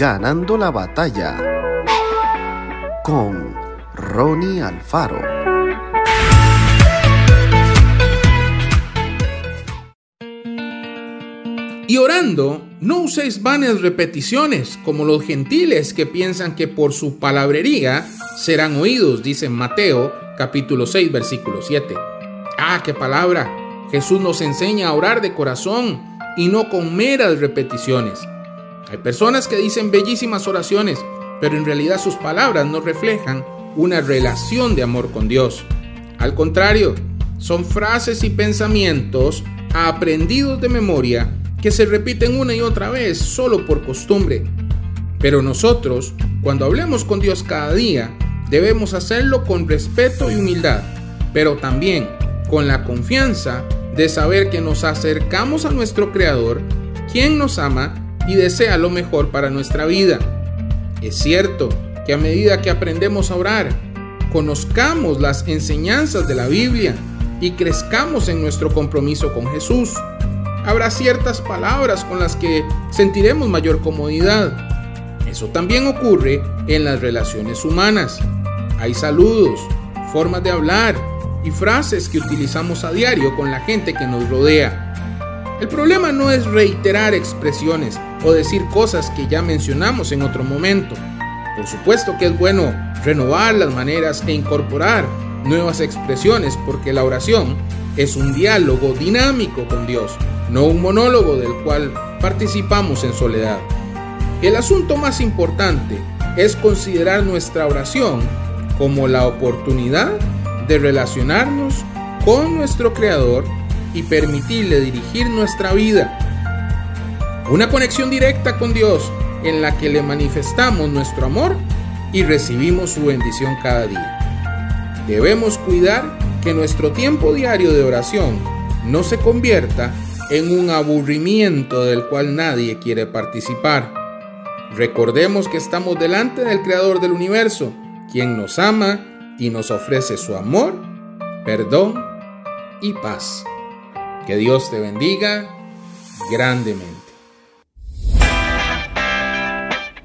Ganando la batalla con Ronnie Alfaro. Y orando, no uséis vanas repeticiones como los gentiles que piensan que por su palabrería serán oídos, dice Mateo capítulo 6 versículo 7. Ah, qué palabra. Jesús nos enseña a orar de corazón y no con meras repeticiones. Hay personas que dicen bellísimas oraciones, pero en realidad sus palabras no reflejan una relación de amor con Dios. Al contrario, son frases y pensamientos aprendidos de memoria que se repiten una y otra vez solo por costumbre. Pero nosotros, cuando hablemos con Dios cada día, debemos hacerlo con respeto y humildad, pero también con la confianza de saber que nos acercamos a nuestro Creador, quien nos ama y desea lo mejor para nuestra vida. Es cierto que a medida que aprendemos a orar, conozcamos las enseñanzas de la Biblia y crezcamos en nuestro compromiso con Jesús. Habrá ciertas palabras con las que sentiremos mayor comodidad. Eso también ocurre en las relaciones humanas. Hay saludos, formas de hablar y frases que utilizamos a diario con la gente que nos rodea. El problema no es reiterar expresiones o decir cosas que ya mencionamos en otro momento. Por supuesto que es bueno renovar las maneras e incorporar nuevas expresiones porque la oración es un diálogo dinámico con Dios, no un monólogo del cual participamos en soledad. El asunto más importante es considerar nuestra oración como la oportunidad de relacionarnos con nuestro Creador y permitirle dirigir nuestra vida. Una conexión directa con Dios en la que le manifestamos nuestro amor y recibimos su bendición cada día. Debemos cuidar que nuestro tiempo diario de oración no se convierta en un aburrimiento del cual nadie quiere participar. Recordemos que estamos delante del Creador del universo, quien nos ama y nos ofrece su amor, perdón y paz. Que Dios te bendiga grandemente.